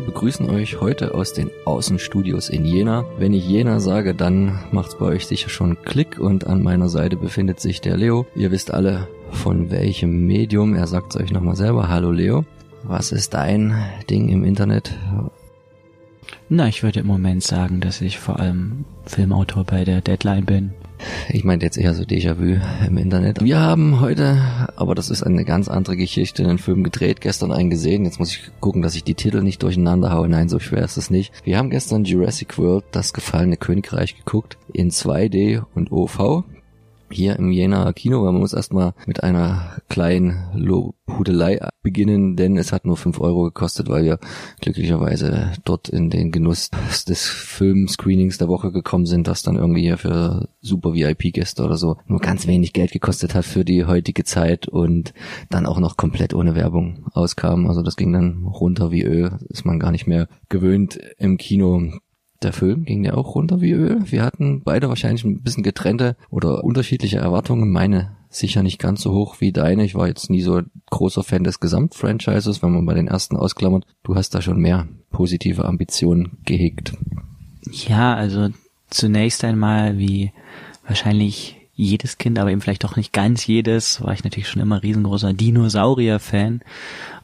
Wir begrüßen euch heute aus den Außenstudios in Jena. Wenn ich Jena sage, dann macht's bei euch sicher schon Klick und an meiner Seite befindet sich der Leo. Ihr wisst alle von welchem Medium. Er sagt's euch nochmal selber. Hallo Leo. Was ist dein Ding im Internet? Na, ich würde im Moment sagen, dass ich vor allem Filmautor bei der Deadline bin. Ich meinte jetzt eher so Déjà-vu im Internet. Wir haben heute, aber das ist eine ganz andere Geschichte, einen Film gedreht, gestern einen gesehen. Jetzt muss ich gucken, dass ich die Titel nicht durcheinander haue. Nein, so schwer ist es nicht. Wir haben gestern Jurassic World, das gefallene Königreich geguckt, in 2D und OV hier im Jena Kino, weil man muss erstmal mit einer kleinen Lobhudelei beginnen, denn es hat nur fünf Euro gekostet, weil wir glücklicherweise dort in den Genuss des Filmscreenings der Woche gekommen sind, das dann irgendwie hier für super VIP-Gäste oder so nur ganz wenig Geld gekostet hat für die heutige Zeit und dann auch noch komplett ohne Werbung auskam. Also das ging dann runter wie Öl, ist man gar nicht mehr gewöhnt im Kino der Film ging ja auch runter wie Öl. Wir hatten beide wahrscheinlich ein bisschen getrennte oder unterschiedliche Erwartungen. Meine sicher nicht ganz so hoch wie deine. Ich war jetzt nie so großer Fan des Gesamtfranchises, wenn man bei den ersten ausklammert. Du hast da schon mehr positive Ambitionen gehegt. Ja, also zunächst einmal wie wahrscheinlich jedes Kind, aber eben vielleicht doch nicht ganz jedes, war ich natürlich schon immer riesengroßer Dinosaurier-Fan.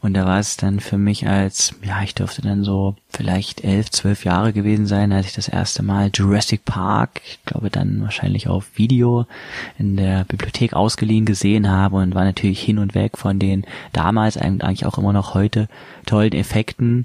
Und da war es dann für mich als, ja, ich dürfte dann so vielleicht elf, zwölf Jahre gewesen sein, als ich das erste Mal Jurassic Park, ich glaube dann wahrscheinlich auf Video in der Bibliothek ausgeliehen gesehen habe und war natürlich hin und weg von den damals eigentlich auch immer noch heute tollen Effekten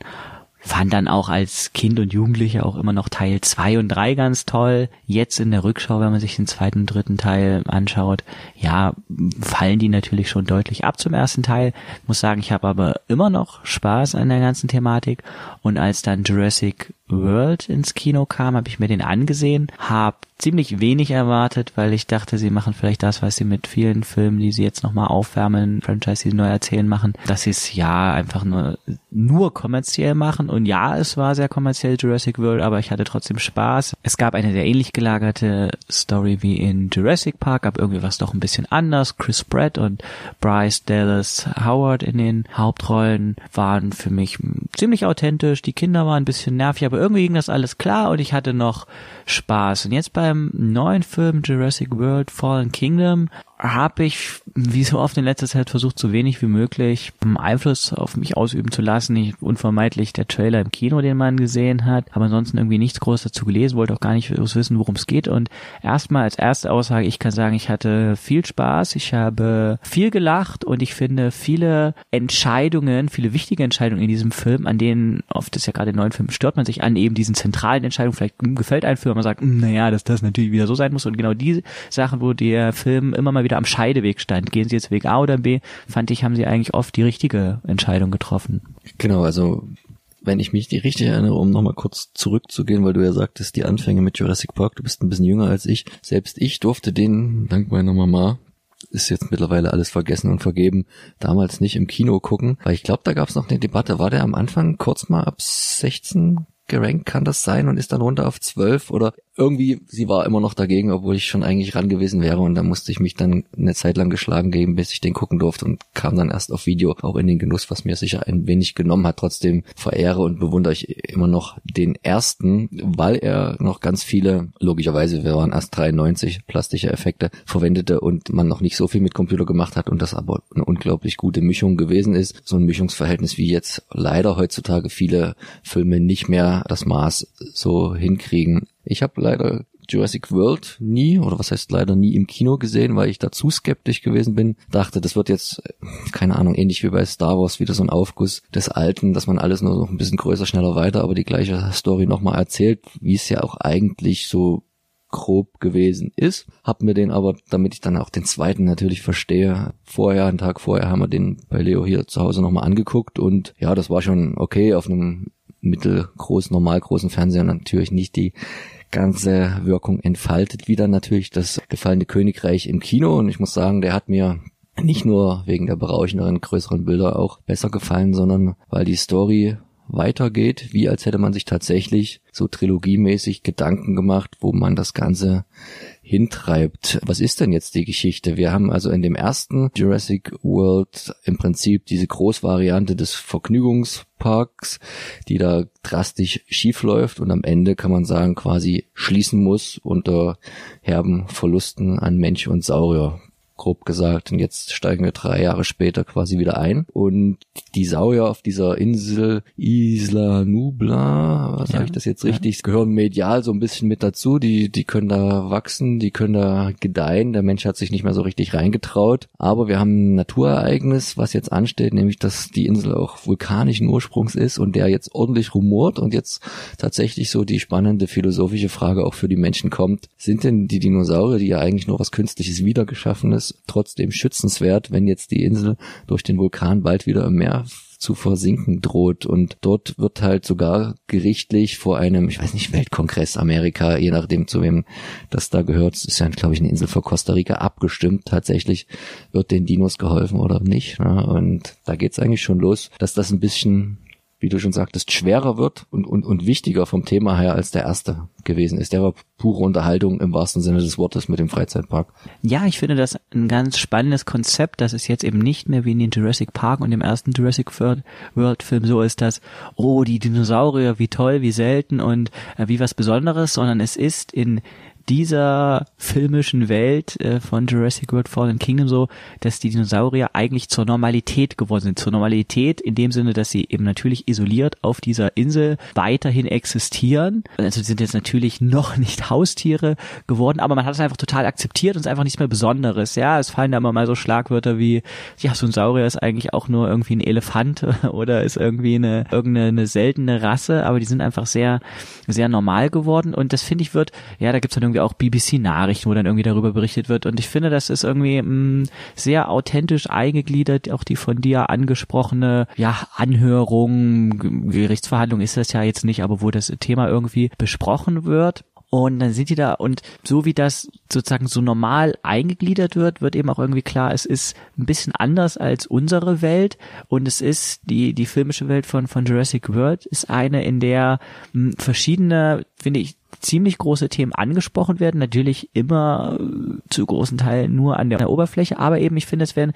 Fand dann auch als Kind und Jugendliche auch immer noch Teil zwei und drei ganz toll. Jetzt in der Rückschau, wenn man sich den zweiten und dritten Teil anschaut, ja, fallen die natürlich schon deutlich ab zum ersten Teil. Muss sagen, ich habe aber immer noch Spaß an der ganzen Thematik. Und als dann Jurassic World ins Kino kam, habe ich mir den angesehen, habe ziemlich wenig erwartet, weil ich dachte, sie machen vielleicht das, was sie mit vielen Filmen, die sie jetzt nochmal aufwärmen, Franchise, die sie neu erzählen, machen, dass sie es ja einfach nur, nur kommerziell machen. Und ja, es war sehr kommerziell Jurassic World, aber ich hatte trotzdem Spaß. Es gab eine sehr ähnlich gelagerte Story wie in Jurassic Park, aber irgendwie was doch ein bisschen anders. Chris Pratt und Bryce Dallas Howard in den Hauptrollen waren für mich ziemlich authentisch. Die Kinder waren ein bisschen nervig, aber irgendwie ging das alles klar und ich hatte noch Spaß. Und jetzt beim neuen Film Jurassic World Fallen Kingdom habe ich, wie so oft in letzter Zeit, versucht, so wenig wie möglich Einfluss auf mich ausüben zu lassen. Ich, unvermeidlich der Trailer im Kino, den man gesehen hat, aber ansonsten irgendwie nichts groß dazu gelesen, wollte auch gar nicht wissen, worum es geht. Und erstmal als erste Aussage, ich kann sagen, ich hatte viel Spaß, ich habe viel gelacht und ich finde viele Entscheidungen, viele wichtige Entscheidungen in diesem Film, an denen oft ist ja gerade in neuen Filmen stört man sich an eben diesen zentralen Entscheidungen. Vielleicht gefällt ein Film, man sagt, hm, naja, dass das natürlich wieder so sein muss. Und genau die Sachen, wo der Film immer mal wieder wieder am Scheideweg stand. Gehen Sie jetzt Weg A oder B? Fand ich, haben Sie eigentlich oft die richtige Entscheidung getroffen. Genau, also wenn ich mich richtig erinnere, um nochmal kurz zurückzugehen, weil du ja sagtest, die Anfänge mit Jurassic Park, du bist ein bisschen jünger als ich. Selbst ich durfte den, dank meiner Mama, ist jetzt mittlerweile alles vergessen und vergeben, damals nicht im Kino gucken, weil ich glaube, da gab es noch eine Debatte. War der am Anfang kurz mal ab 16 gerankt, kann das sein, und ist dann runter auf 12 oder irgendwie, sie war immer noch dagegen, obwohl ich schon eigentlich ran gewesen wäre und da musste ich mich dann eine Zeit lang geschlagen geben, bis ich den gucken durfte und kam dann erst auf Video auch in den Genuss, was mir sicher ein wenig genommen hat. Trotzdem verehre und bewundere ich immer noch den ersten, weil er noch ganz viele, logischerweise, wir waren erst 93 plastische Effekte verwendete und man noch nicht so viel mit Computer gemacht hat und das aber eine unglaublich gute Mischung gewesen ist. So ein Mischungsverhältnis wie jetzt leider heutzutage viele Filme nicht mehr das Maß so hinkriegen, ich habe leider Jurassic World nie, oder was heißt leider nie im Kino gesehen, weil ich da zu skeptisch gewesen bin. Dachte, das wird jetzt, keine Ahnung, ähnlich wie bei Star Wars, wieder so ein Aufguss des Alten, dass man alles nur noch ein bisschen größer, schneller weiter, aber die gleiche Story nochmal erzählt, wie es ja auch eigentlich so grob gewesen ist. Hab mir den aber, damit ich dann auch den zweiten natürlich verstehe, vorher, einen Tag vorher haben wir den bei Leo hier zu Hause nochmal angeguckt und ja, das war schon okay auf einem mittelgroßen, normalgroßen Fernseher natürlich nicht die ganze Wirkung entfaltet, wie dann natürlich das gefallene Königreich im Kino. Und ich muss sagen, der hat mir nicht nur wegen der berauschenderen, größeren Bilder auch besser gefallen, sondern weil die Story weitergeht, wie als hätte man sich tatsächlich so trilogiemäßig Gedanken gemacht, wo man das Ganze hintreibt. Was ist denn jetzt die Geschichte? Wir haben also in dem ersten Jurassic World im Prinzip diese Großvariante des Vergnügungsparks, die da drastisch schief läuft und am Ende kann man sagen quasi schließen muss unter herben Verlusten an Mensch und Saurier grob gesagt. Und jetzt steigen wir drei Jahre später quasi wieder ein. Und die Saurier auf dieser Insel Isla Nubla, was ja, sage ich das jetzt richtig, ja. gehören medial so ein bisschen mit dazu. Die, die können da wachsen, die können da gedeihen. Der Mensch hat sich nicht mehr so richtig reingetraut. Aber wir haben ein Naturereignis, was jetzt ansteht, nämlich dass die Insel auch vulkanischen Ursprungs ist und der jetzt ordentlich rumort und jetzt tatsächlich so die spannende philosophische Frage auch für die Menschen kommt. Sind denn die Dinosaurier, die ja eigentlich nur was Künstliches wiedergeschaffenes trotzdem schützenswert, wenn jetzt die Insel durch den Vulkan bald wieder im Meer zu versinken droht. Und dort wird halt sogar gerichtlich vor einem, ich weiß nicht, Weltkongress Amerika, je nachdem zu wem das da gehört, ist ja, glaube ich, eine Insel vor Costa Rica abgestimmt. Tatsächlich wird den Dinos geholfen oder nicht. Ne? Und da geht's eigentlich schon los, dass das ein bisschen wie du schon sagtest, schwerer wird und, und, und wichtiger vom Thema her als der erste gewesen ist. Der war pure Unterhaltung im wahrsten Sinne des Wortes mit dem Freizeitpark. Ja, ich finde das ein ganz spannendes Konzept, dass es jetzt eben nicht mehr wie in den Jurassic Park und dem ersten Jurassic World Film so ist, dass, oh, die Dinosaurier, wie toll, wie selten und äh, wie was Besonderes, sondern es ist in dieser filmischen Welt äh, von Jurassic World Fallen Kingdom so, dass die Dinosaurier eigentlich zur Normalität geworden sind. Zur Normalität in dem Sinne, dass sie eben natürlich isoliert auf dieser Insel weiterhin existieren. Also sind jetzt natürlich noch nicht Haustiere geworden, aber man hat es einfach total akzeptiert und es ist einfach nichts mehr Besonderes. Ja, es fallen da immer mal so Schlagwörter wie, ja, so ein Saurier ist eigentlich auch nur irgendwie ein Elefant oder ist irgendwie eine irgendeine eine seltene Rasse, aber die sind einfach sehr, sehr normal geworden und das finde ich wird, ja, da gibt's dann irgendwie auch BBC-Nachrichten, wo dann irgendwie darüber berichtet wird. Und ich finde, das ist irgendwie mh, mm, sehr authentisch eingegliedert, auch die von dir angesprochene ja, Anhörung, Gerichtsverhandlung ist das ja jetzt nicht, aber wo das Thema irgendwie besprochen wird. Und dann sind die da und so wie das sozusagen so normal eingegliedert wird, wird eben auch irgendwie klar, es ist ein bisschen anders als unsere Welt und es ist die die filmische Welt von von Jurassic World ist eine, in der mh, verschiedene, finde ich, ziemlich große Themen angesprochen werden. Natürlich immer äh, zu großen Teilen nur an der Oberfläche, aber eben, ich finde, es werden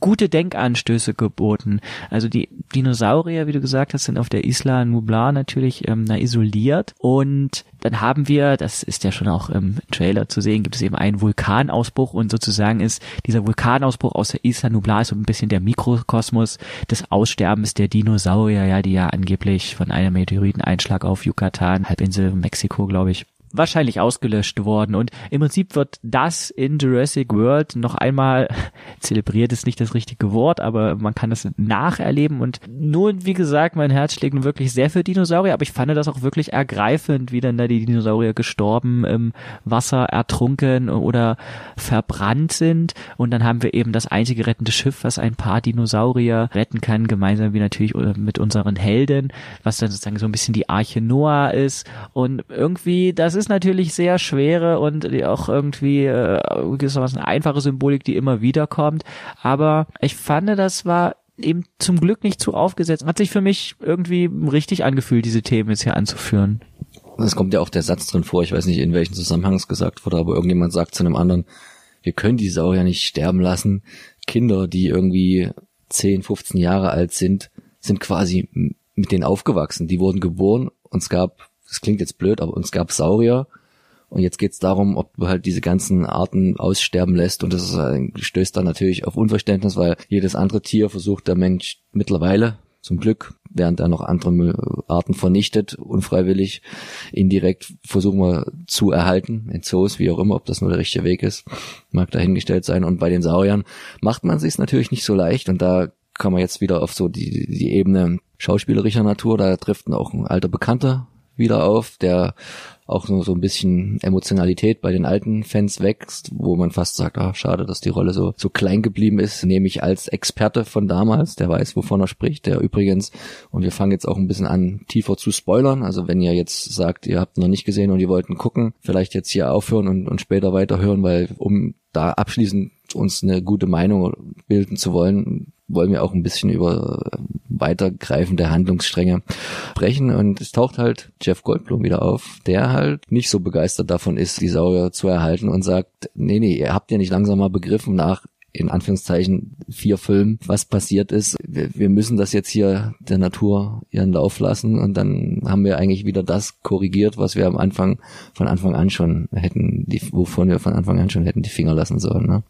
gute Denkanstöße geboten. Also die Dinosaurier, wie du gesagt hast, sind auf der Isla Nublar natürlich ähm, na, isoliert und dann haben wir, das ist ja schon auch im Trailer zu sehen, gibt es eben einen Vulkanausbruch und sozusagen ist dieser Vulkanausbruch aus der Isla Nublar so ein bisschen der Mikrokosmos des Aussterbens der Dinosaurier, ja, die ja angeblich von einem Meteoriteneinschlag auf Yucatan, Halbinsel Mexiko, glaube ich, wahrscheinlich ausgelöscht worden. Und im Prinzip wird das in Jurassic World noch einmal zelebriert ist nicht das richtige Wort, aber man kann das nacherleben. Und nun, wie gesagt, mein Herz schlägt nun wirklich sehr für Dinosaurier, aber ich fand das auch wirklich ergreifend, wie dann da die Dinosaurier gestorben im Wasser ertrunken oder verbrannt sind. Und dann haben wir eben das einzige rettende Schiff, was ein paar Dinosaurier retten kann, gemeinsam wie natürlich mit unseren Helden, was dann sozusagen so ein bisschen die Arche Noah ist. Und irgendwie, das ist natürlich sehr schwere und auch irgendwie äh, gewissermaßen einfache Symbolik, die immer wieder kommt. Aber ich fand, das war eben zum Glück nicht zu aufgesetzt. Hat sich für mich irgendwie richtig angefühlt, diese Themen jetzt hier anzuführen. Es kommt ja auch der Satz drin vor, ich weiß nicht, in welchem Zusammenhang es gesagt wurde, aber irgendjemand sagt zu einem anderen, wir können die Sau ja nicht sterben lassen. Kinder, die irgendwie 10, 15 Jahre alt sind, sind quasi mit denen aufgewachsen. Die wurden geboren und es gab das klingt jetzt blöd, aber uns gab Saurier. Und jetzt geht's darum, ob du halt diese ganzen Arten aussterben lässt. Und das ist, stößt dann natürlich auf Unverständnis, weil jedes andere Tier versucht der Mensch mittlerweile, zum Glück, während er noch andere Arten vernichtet, unfreiwillig, indirekt versuchen wir zu erhalten, in Zoos, wie auch immer, ob das nur der richtige Weg ist, mag dahingestellt sein. Und bei den Sauriern macht man sich natürlich nicht so leicht. Und da kann man jetzt wieder auf so die, die Ebene schauspielerischer Natur, da trifft auch ein alter Bekannter wieder auf, der auch so, so ein bisschen Emotionalität bei den alten Fans wächst, wo man fast sagt, ah, schade, dass die Rolle so, so klein geblieben ist, nehme ich als Experte von damals, der weiß, wovon er spricht, der übrigens, und wir fangen jetzt auch ein bisschen an, tiefer zu spoilern, also wenn ihr jetzt sagt, ihr habt noch nicht gesehen und ihr wollten gucken, vielleicht jetzt hier aufhören und, und später weiterhören, weil um da abschließend uns eine gute Meinung bilden zu wollen, wollen wir auch ein bisschen über weitergreifende Handlungsstränge sprechen. Und es taucht halt Jeff Goldblum wieder auf, der halt nicht so begeistert davon ist, die Saurier zu erhalten und sagt, nee, nee, ihr habt ja nicht langsam mal begriffen nach in Anführungszeichen vier Filmen, was passiert ist. Wir, wir, müssen das jetzt hier der Natur ihren Lauf lassen und dann haben wir eigentlich wieder das korrigiert, was wir am Anfang von Anfang an schon hätten, die, wovon wir von Anfang an schon hätten die Finger lassen sollen. Ne?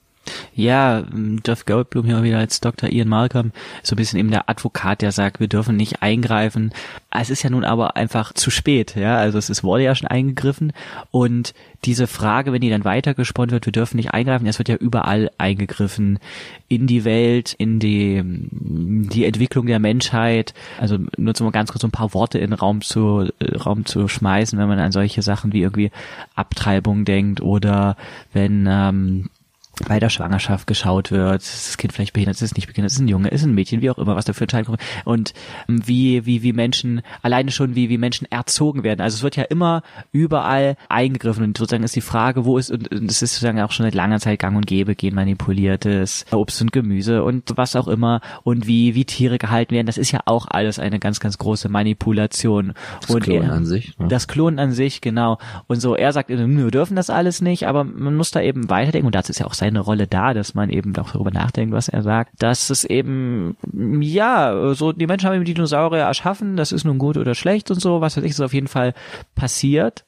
Ja, ähm, Jeff Goldblum hier wieder als Dr. Ian Malcolm, so ein bisschen eben der Advokat, der sagt, wir dürfen nicht eingreifen. Es ist ja nun aber einfach zu spät, ja, also es ist, wurde ja schon eingegriffen und diese Frage, wenn die dann weitergesponnen wird, wir dürfen nicht eingreifen, es wird ja überall eingegriffen, in die Welt, in die, die Entwicklung der Menschheit, also nur mal ganz kurz so ein paar Worte in den Raum zu, äh, Raum zu schmeißen, wenn man an solche Sachen wie irgendwie Abtreibung denkt oder wenn, ähm, bei der Schwangerschaft geschaut wird, ist das Kind vielleicht behindert, ist es nicht behindert, ist es ein Junge, ist es ein Mädchen, wie auch immer, was da für Entscheidungen kommen. Und ähm, wie, wie, wie Menschen, alleine schon wie, wie Menschen erzogen werden. Also es wird ja immer überall eingegriffen und sozusagen ist die Frage, wo ist, und es ist sozusagen auch schon seit langer Zeit gang und gäbe, genmanipuliertes Obst und Gemüse und was auch immer und wie, wie Tiere gehalten werden. Das ist ja auch alles eine ganz, ganz große Manipulation. Das und Klonen er, an sich. Ne? Das Klonen an sich, genau. Und so, er sagt, wir dürfen das alles nicht, aber man muss da eben weiterdenken und dazu ist ja auch sein seine Rolle da, dass man eben auch darüber nachdenkt, was er sagt, dass es eben, ja, so, die Menschen haben eben Dinosaurier erschaffen, das ist nun gut oder schlecht und so, was weiß ich, ist auf jeden Fall passiert.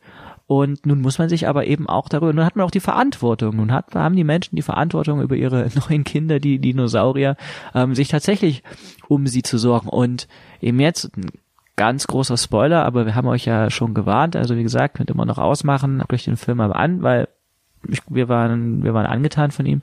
Und nun muss man sich aber eben auch darüber, nun hat man auch die Verantwortung, nun hat, haben die Menschen die Verantwortung über ihre neuen Kinder, die Dinosaurier, ähm, sich tatsächlich um sie zu sorgen. Und eben jetzt, ganz großer Spoiler, aber wir haben euch ja schon gewarnt, also wie gesagt, könnt ihr immer noch ausmachen, guckt euch den Film aber an, weil ich, wir waren, wir waren angetan von ihm,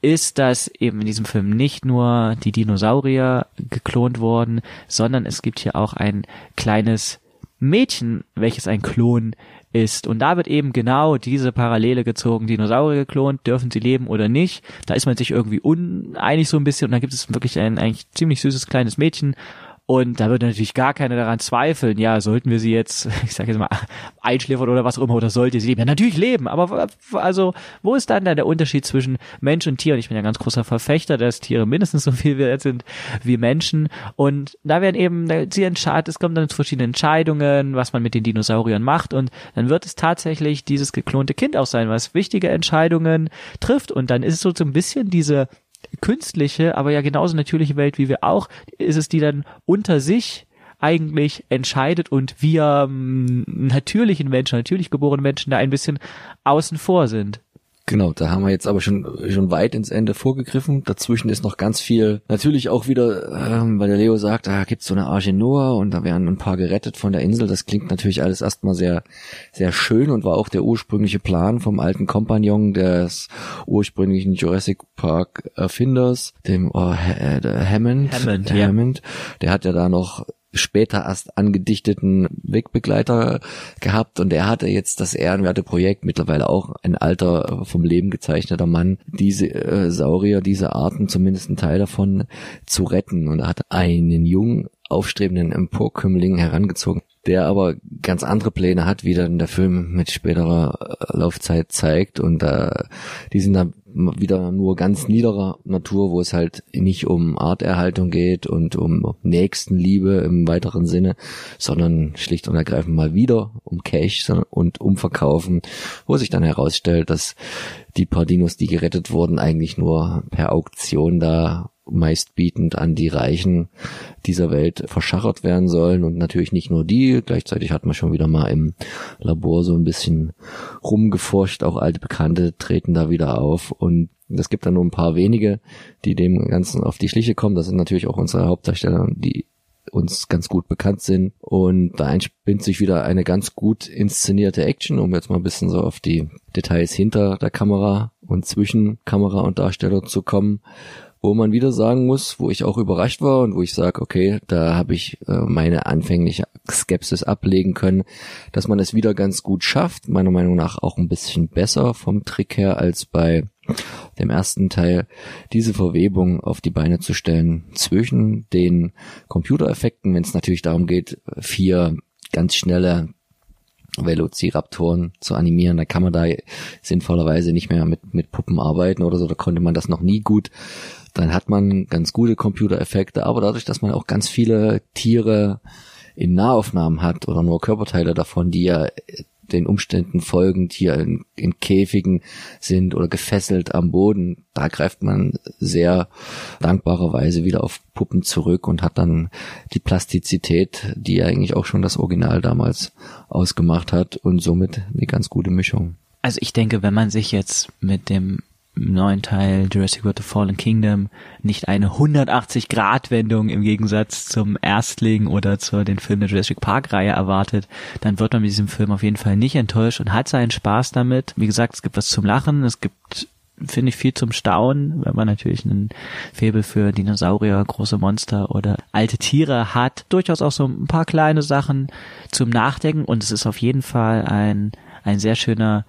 ist, dass eben in diesem Film nicht nur die Dinosaurier geklont wurden, sondern es gibt hier auch ein kleines Mädchen, welches ein Klon ist. Und da wird eben genau diese Parallele gezogen. Dinosaurier geklont, dürfen sie leben oder nicht? Da ist man sich irgendwie uneinig so ein bisschen und da gibt es wirklich ein eigentlich ziemlich süßes kleines Mädchen und da würde natürlich gar keiner daran zweifeln, ja, sollten wir sie jetzt, ich sage jetzt mal, einschläfern oder was auch immer, oder sollte sie leben? Ja, natürlich leben, aber also, wo ist dann der Unterschied zwischen Mensch und Tier? Und ich bin ja ganz großer Verfechter, dass Tiere mindestens so viel wert sind wie Menschen. Und da werden eben, sie entscheidet, es kommen dann zu verschiedenen Entscheidungen, was man mit den Dinosauriern macht. Und dann wird es tatsächlich dieses geklonte Kind auch sein, was wichtige Entscheidungen trifft. Und dann ist es so, so ein bisschen diese künstliche, aber ja genauso natürliche Welt wie wir auch, ist es die dann unter sich eigentlich entscheidet und wir ähm, natürlichen Menschen, natürlich geborenen Menschen da ein bisschen außen vor sind. Genau, da haben wir jetzt aber schon schon weit ins Ende vorgegriffen. Dazwischen ist noch ganz viel. Natürlich auch wieder, ähm, weil der Leo sagt, da gibt's so eine Arche Noah und da werden ein paar gerettet von der Insel. Das klingt natürlich alles erstmal sehr sehr schön und war auch der ursprüngliche Plan vom alten Kompagnon des ursprünglichen Jurassic Park Erfinders, dem oh, Hammond. Hammond, der ja. Hammond. Der hat ja da noch später erst angedichteten Wegbegleiter gehabt. Und er hatte jetzt das ehrenwerte Projekt, mittlerweile auch ein alter, vom Leben gezeichneter Mann, diese äh, Saurier, diese Arten, zumindest ein Teil davon, zu retten. Und er hat einen jungen, aufstrebenden Emporkömmling herangezogen, der aber ganz andere Pläne hat, wie dann der Film mit späterer äh, Laufzeit zeigt. Und äh, die sind dann wieder nur ganz niederer Natur, wo es halt nicht um Arterhaltung geht und um Nächstenliebe im weiteren Sinne, sondern schlicht und ergreifend mal wieder um Cash und um Verkaufen, wo sich dann herausstellt, dass die paar Dinos, die gerettet wurden, eigentlich nur per Auktion da meistbietend an die Reichen dieser Welt verschachert werden sollen und natürlich nicht nur die. Gleichzeitig hat man schon wieder mal im Labor so ein bisschen rumgeforscht, auch alte Bekannte treten da wieder auf und es gibt dann nur ein paar wenige, die dem Ganzen auf die Schliche kommen. Das sind natürlich auch unsere Hauptdarsteller, die uns ganz gut bekannt sind. Und da entspinnt sich wieder eine ganz gut inszenierte Action, um jetzt mal ein bisschen so auf die Details hinter der Kamera und zwischen Kamera und Darsteller zu kommen wo man wieder sagen muss, wo ich auch überrascht war und wo ich sage, okay, da habe ich äh, meine anfängliche Skepsis ablegen können, dass man es wieder ganz gut schafft, meiner Meinung nach auch ein bisschen besser vom Trick her als bei dem ersten Teil, diese Verwebung auf die Beine zu stellen zwischen den Computereffekten, wenn es natürlich darum geht, vier ganz schnelle Velociraptoren zu animieren. Da kann man da sinnvollerweise nicht mehr mit, mit Puppen arbeiten oder so. Da konnte man das noch nie gut. Dann hat man ganz gute Computereffekte, aber dadurch, dass man auch ganz viele Tiere in Nahaufnahmen hat oder nur Körperteile davon, die ja den Umständen folgend hier in, in Käfigen sind oder gefesselt am Boden, da greift man sehr dankbarerweise wieder auf Puppen zurück und hat dann die Plastizität, die eigentlich auch schon das Original damals ausgemacht hat und somit eine ganz gute Mischung. Also ich denke, wenn man sich jetzt mit dem neuen Teil Jurassic World The Fallen Kingdom nicht eine 180-Grad-Wendung im Gegensatz zum Erstling oder zu den Filmen der Jurassic Park-Reihe erwartet, dann wird man mit diesem Film auf jeden Fall nicht enttäuscht und hat seinen Spaß damit. Wie gesagt, es gibt was zum Lachen, es gibt finde ich viel zum Staunen, wenn man natürlich einen Febel für Dinosaurier, große Monster oder alte Tiere hat. Durchaus auch so ein paar kleine Sachen zum Nachdenken und es ist auf jeden Fall ein ein sehr schöner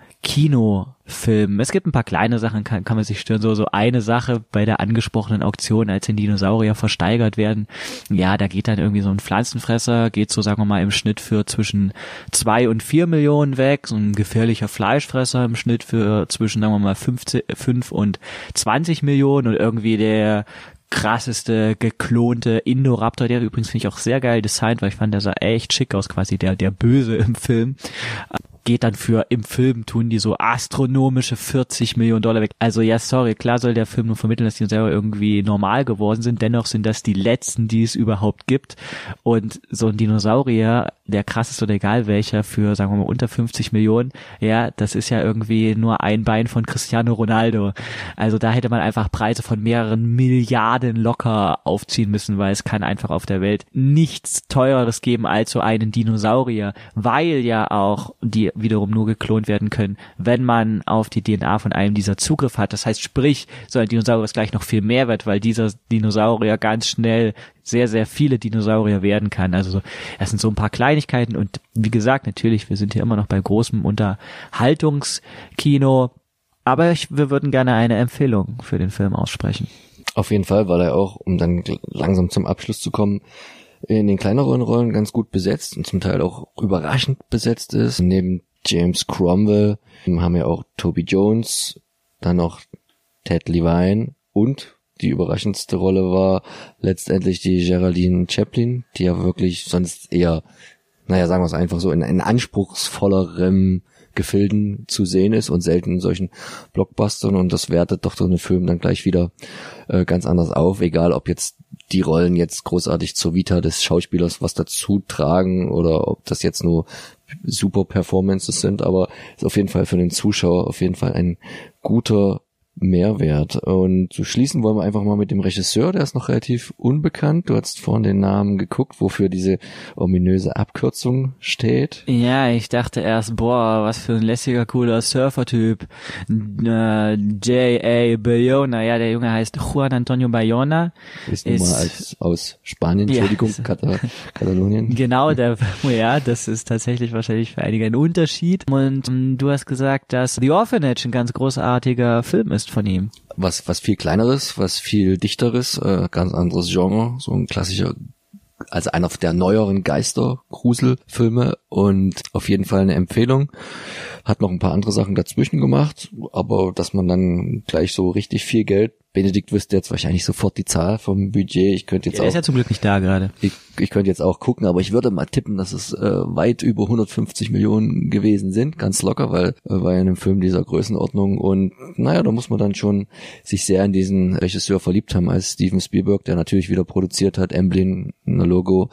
Kinofilm. Es gibt ein paar kleine Sachen, kann, kann man sich stören. So, so eine Sache bei der angesprochenen Auktion, als den Dinosaurier versteigert werden. Ja, da geht dann irgendwie so ein Pflanzenfresser, geht so, sagen wir mal, im Schnitt für zwischen zwei und vier Millionen weg. So ein gefährlicher Fleischfresser im Schnitt für zwischen, sagen wir mal, 15, 5 und 20 Millionen und irgendwie der krasseste geklonte Indoraptor, der übrigens finde ich auch sehr geil designt, weil ich fand, der sah echt schick aus, quasi der, der Böse im Film geht dann für im Film tun die so astronomische 40 Millionen Dollar weg. Also ja, sorry, klar soll der Film nur vermitteln, dass die selber irgendwie normal geworden sind. Dennoch sind das die letzten, die es überhaupt gibt. Und so ein Dinosaurier, der krass ist oder egal welcher, für sagen wir mal unter 50 Millionen, ja, das ist ja irgendwie nur ein Bein von Cristiano Ronaldo. Also da hätte man einfach Preise von mehreren Milliarden locker aufziehen müssen, weil es kann einfach auf der Welt nichts teureres geben als so einen Dinosaurier, weil ja auch die wiederum nur geklont werden können, wenn man auf die DNA von einem dieser Zugriff hat. Das heißt, sprich, so ein Dinosaurier ist gleich noch viel mehr wert, weil dieser Dinosaurier ganz schnell sehr, sehr viele Dinosaurier werden kann. Also das sind so ein paar Kleinigkeiten und wie gesagt, natürlich, wir sind hier immer noch bei großem Unterhaltungskino, aber ich, wir würden gerne eine Empfehlung für den Film aussprechen. Auf jeden Fall, weil er auch, um dann langsam zum Abschluss zu kommen, in den kleineren Rollen ganz gut besetzt und zum Teil auch überraschend besetzt ist. Neben James Cromwell haben wir auch Toby Jones, dann noch Ted Levine und die überraschendste Rolle war letztendlich die Geraldine Chaplin, die ja wirklich sonst eher, naja, sagen wir es einfach so, in, in anspruchsvollerem Gefilden zu sehen ist und selten in solchen Blockbustern. Und das wertet doch so einen Film dann gleich wieder äh, ganz anders auf, egal ob jetzt die Rollen jetzt großartig zur Vita des Schauspielers was dazu tragen oder ob das jetzt nur super Performances sind, aber ist auf jeden Fall für den Zuschauer auf jeden Fall ein guter Mehrwert. Und zu schließen wollen wir einfach mal mit dem Regisseur, der ist noch relativ unbekannt. Du hast vorhin den Namen geguckt, wofür diese ominöse Abkürzung steht. Ja, ich dachte erst, boah, was für ein lässiger, cooler Surfer-Typ. Äh, J.A. Bayona, ja, der Junge heißt Juan Antonio Bayona. Ist, ist nun mal als, aus Spanien, Entschuldigung, ja, Katal Katalonien. Genau, der, ja, das ist tatsächlich wahrscheinlich für einige ein Unterschied. Und ähm, du hast gesagt, dass The Orphanage ein ganz großartiger Film ist von ihm. Was, was viel kleineres, was viel dichteres, äh, ganz anderes Genre, so ein klassischer also einer der neueren Geister-Gruselfilme und auf jeden Fall eine Empfehlung. Hat noch ein paar andere Sachen dazwischen gemacht, aber dass man dann gleich so richtig viel Geld Benedikt wüsste jetzt wahrscheinlich sofort die Zahl vom Budget. Ich könnte jetzt ja, auch. ist ja zum Glück nicht da gerade. Ich, ich könnte jetzt auch gucken, aber ich würde mal tippen, dass es äh, weit über 150 Millionen gewesen sind, ganz locker, weil äh, in einem Film dieser Größenordnung und naja, da muss man dann schon sich sehr in diesen Regisseur verliebt haben als Steven Spielberg, der natürlich wieder produziert hat, Emblem, ein Logo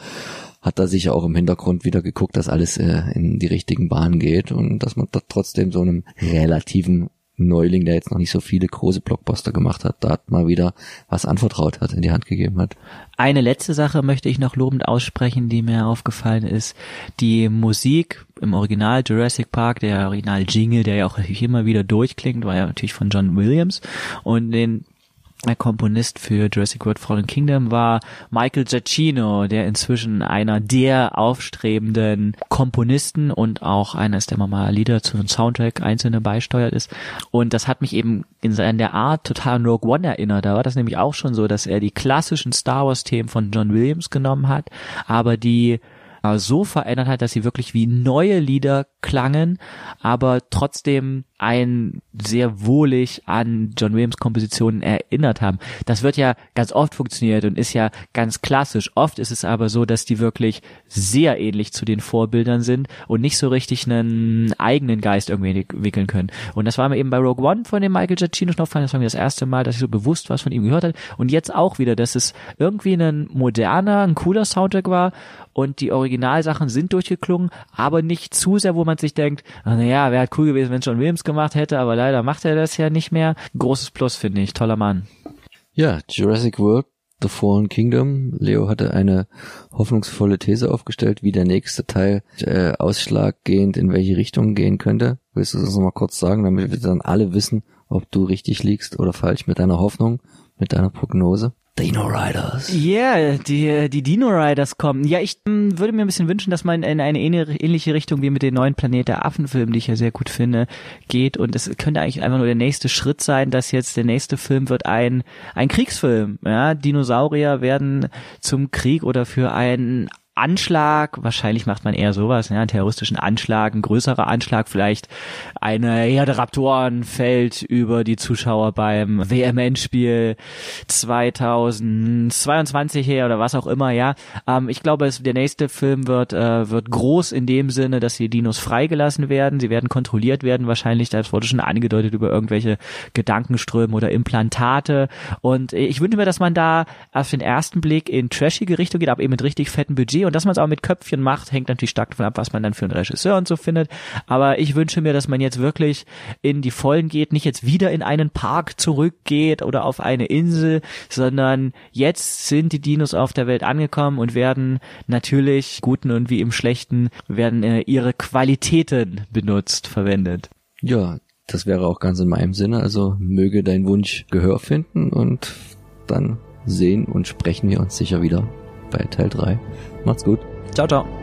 hat da sicher auch im Hintergrund wieder geguckt, dass alles äh, in die richtigen Bahnen geht und dass man da trotzdem so einem relativen Neuling, der jetzt noch nicht so viele große Blockbuster gemacht hat, da mal wieder was anvertraut hat, in die Hand gegeben hat. Eine letzte Sache möchte ich noch lobend aussprechen, die mir aufgefallen ist. Die Musik im Original Jurassic Park, der Original Jingle, der ja auch immer wieder durchklingt, war ja natürlich von John Williams und den der Komponist für Jurassic World Fallen Kingdom war Michael Giacchino, der inzwischen einer der aufstrebenden Komponisten und auch eines der mal Lieder zu einem Soundtrack einzelne beisteuert ist. Und das hat mich eben in der Art total an Rogue One erinnert. Da war das nämlich auch schon so, dass er die klassischen Star Wars Themen von John Williams genommen hat, aber die äh, so verändert hat, dass sie wirklich wie neue Lieder klangen, aber trotzdem ein sehr wohlig an John Williams Kompositionen erinnert haben. Das wird ja ganz oft funktioniert und ist ja ganz klassisch. Oft ist es aber so, dass die wirklich sehr ähnlich zu den Vorbildern sind und nicht so richtig einen eigenen Geist irgendwie entwickeln können. Und das war mir eben bei Rogue One von dem Michael Giacchino schon aufgefallen. Das war mir das erste Mal, dass ich so bewusst was von ihm gehört habe. Und jetzt auch wieder, dass es irgendwie ein moderner, ein cooler Soundtrack war und die Originalsachen sind durchgeklungen, aber nicht zu sehr, wo man sich denkt, naja, wäre halt cool gewesen, wenn John Williams gemacht hätte, aber leider macht er das ja nicht mehr. Großes Plus, finde ich. Toller Mann. Ja, Jurassic World The Fallen Kingdom. Leo hatte eine hoffnungsvolle These aufgestellt, wie der nächste Teil äh, ausschlaggehend in welche Richtung gehen könnte. Willst du das nochmal kurz sagen, damit wir dann alle wissen, ob du richtig liegst oder falsch mit deiner Hoffnung, mit deiner Prognose? Dino Riders. Ja, yeah, die, die Dino Riders kommen. Ja, ich m, hm, würde mir ein bisschen wünschen, dass man in eine ähnliche Richtung wie mit den neuen Planet der Affen-Filmen, die ich ja sehr gut finde, geht. Und es könnte eigentlich einfach nur der nächste Schritt sein, dass jetzt der nächste Film wird ein, ein Kriegsfilm. Ja, Dinosaurier werden zum Krieg oder für einen Anschlag, wahrscheinlich macht man eher sowas, ja, einen terroristischen Anschlag, ein größerer Anschlag, vielleicht eine Herde Raptoren fällt über die Zuschauer beim WMN-Spiel 2022 her oder was auch immer, ja. Ähm, ich glaube, es, der nächste Film wird, äh, wird groß in dem Sinne, dass die Dinos freigelassen werden, sie werden kontrolliert werden, wahrscheinlich, das wurde schon angedeutet über irgendwelche Gedankenströme oder Implantate. Und ich wünsche mir, dass man da auf den ersten Blick in trashige Richtung geht, aber eben mit richtig fettem Budget und dass man es auch mit Köpfchen macht, hängt natürlich stark davon ab, was man dann für einen Regisseur und so findet. Aber ich wünsche mir, dass man jetzt wirklich in die Vollen geht, nicht jetzt wieder in einen Park zurückgeht oder auf eine Insel, sondern jetzt sind die Dinos auf der Welt angekommen und werden natürlich, guten und wie im schlechten, werden äh, ihre Qualitäten benutzt, verwendet. Ja, das wäre auch ganz in meinem Sinne. Also möge dein Wunsch Gehör finden und dann sehen und sprechen wir uns sicher wieder bei Teil 3. Macht's gut. Ciao, ciao.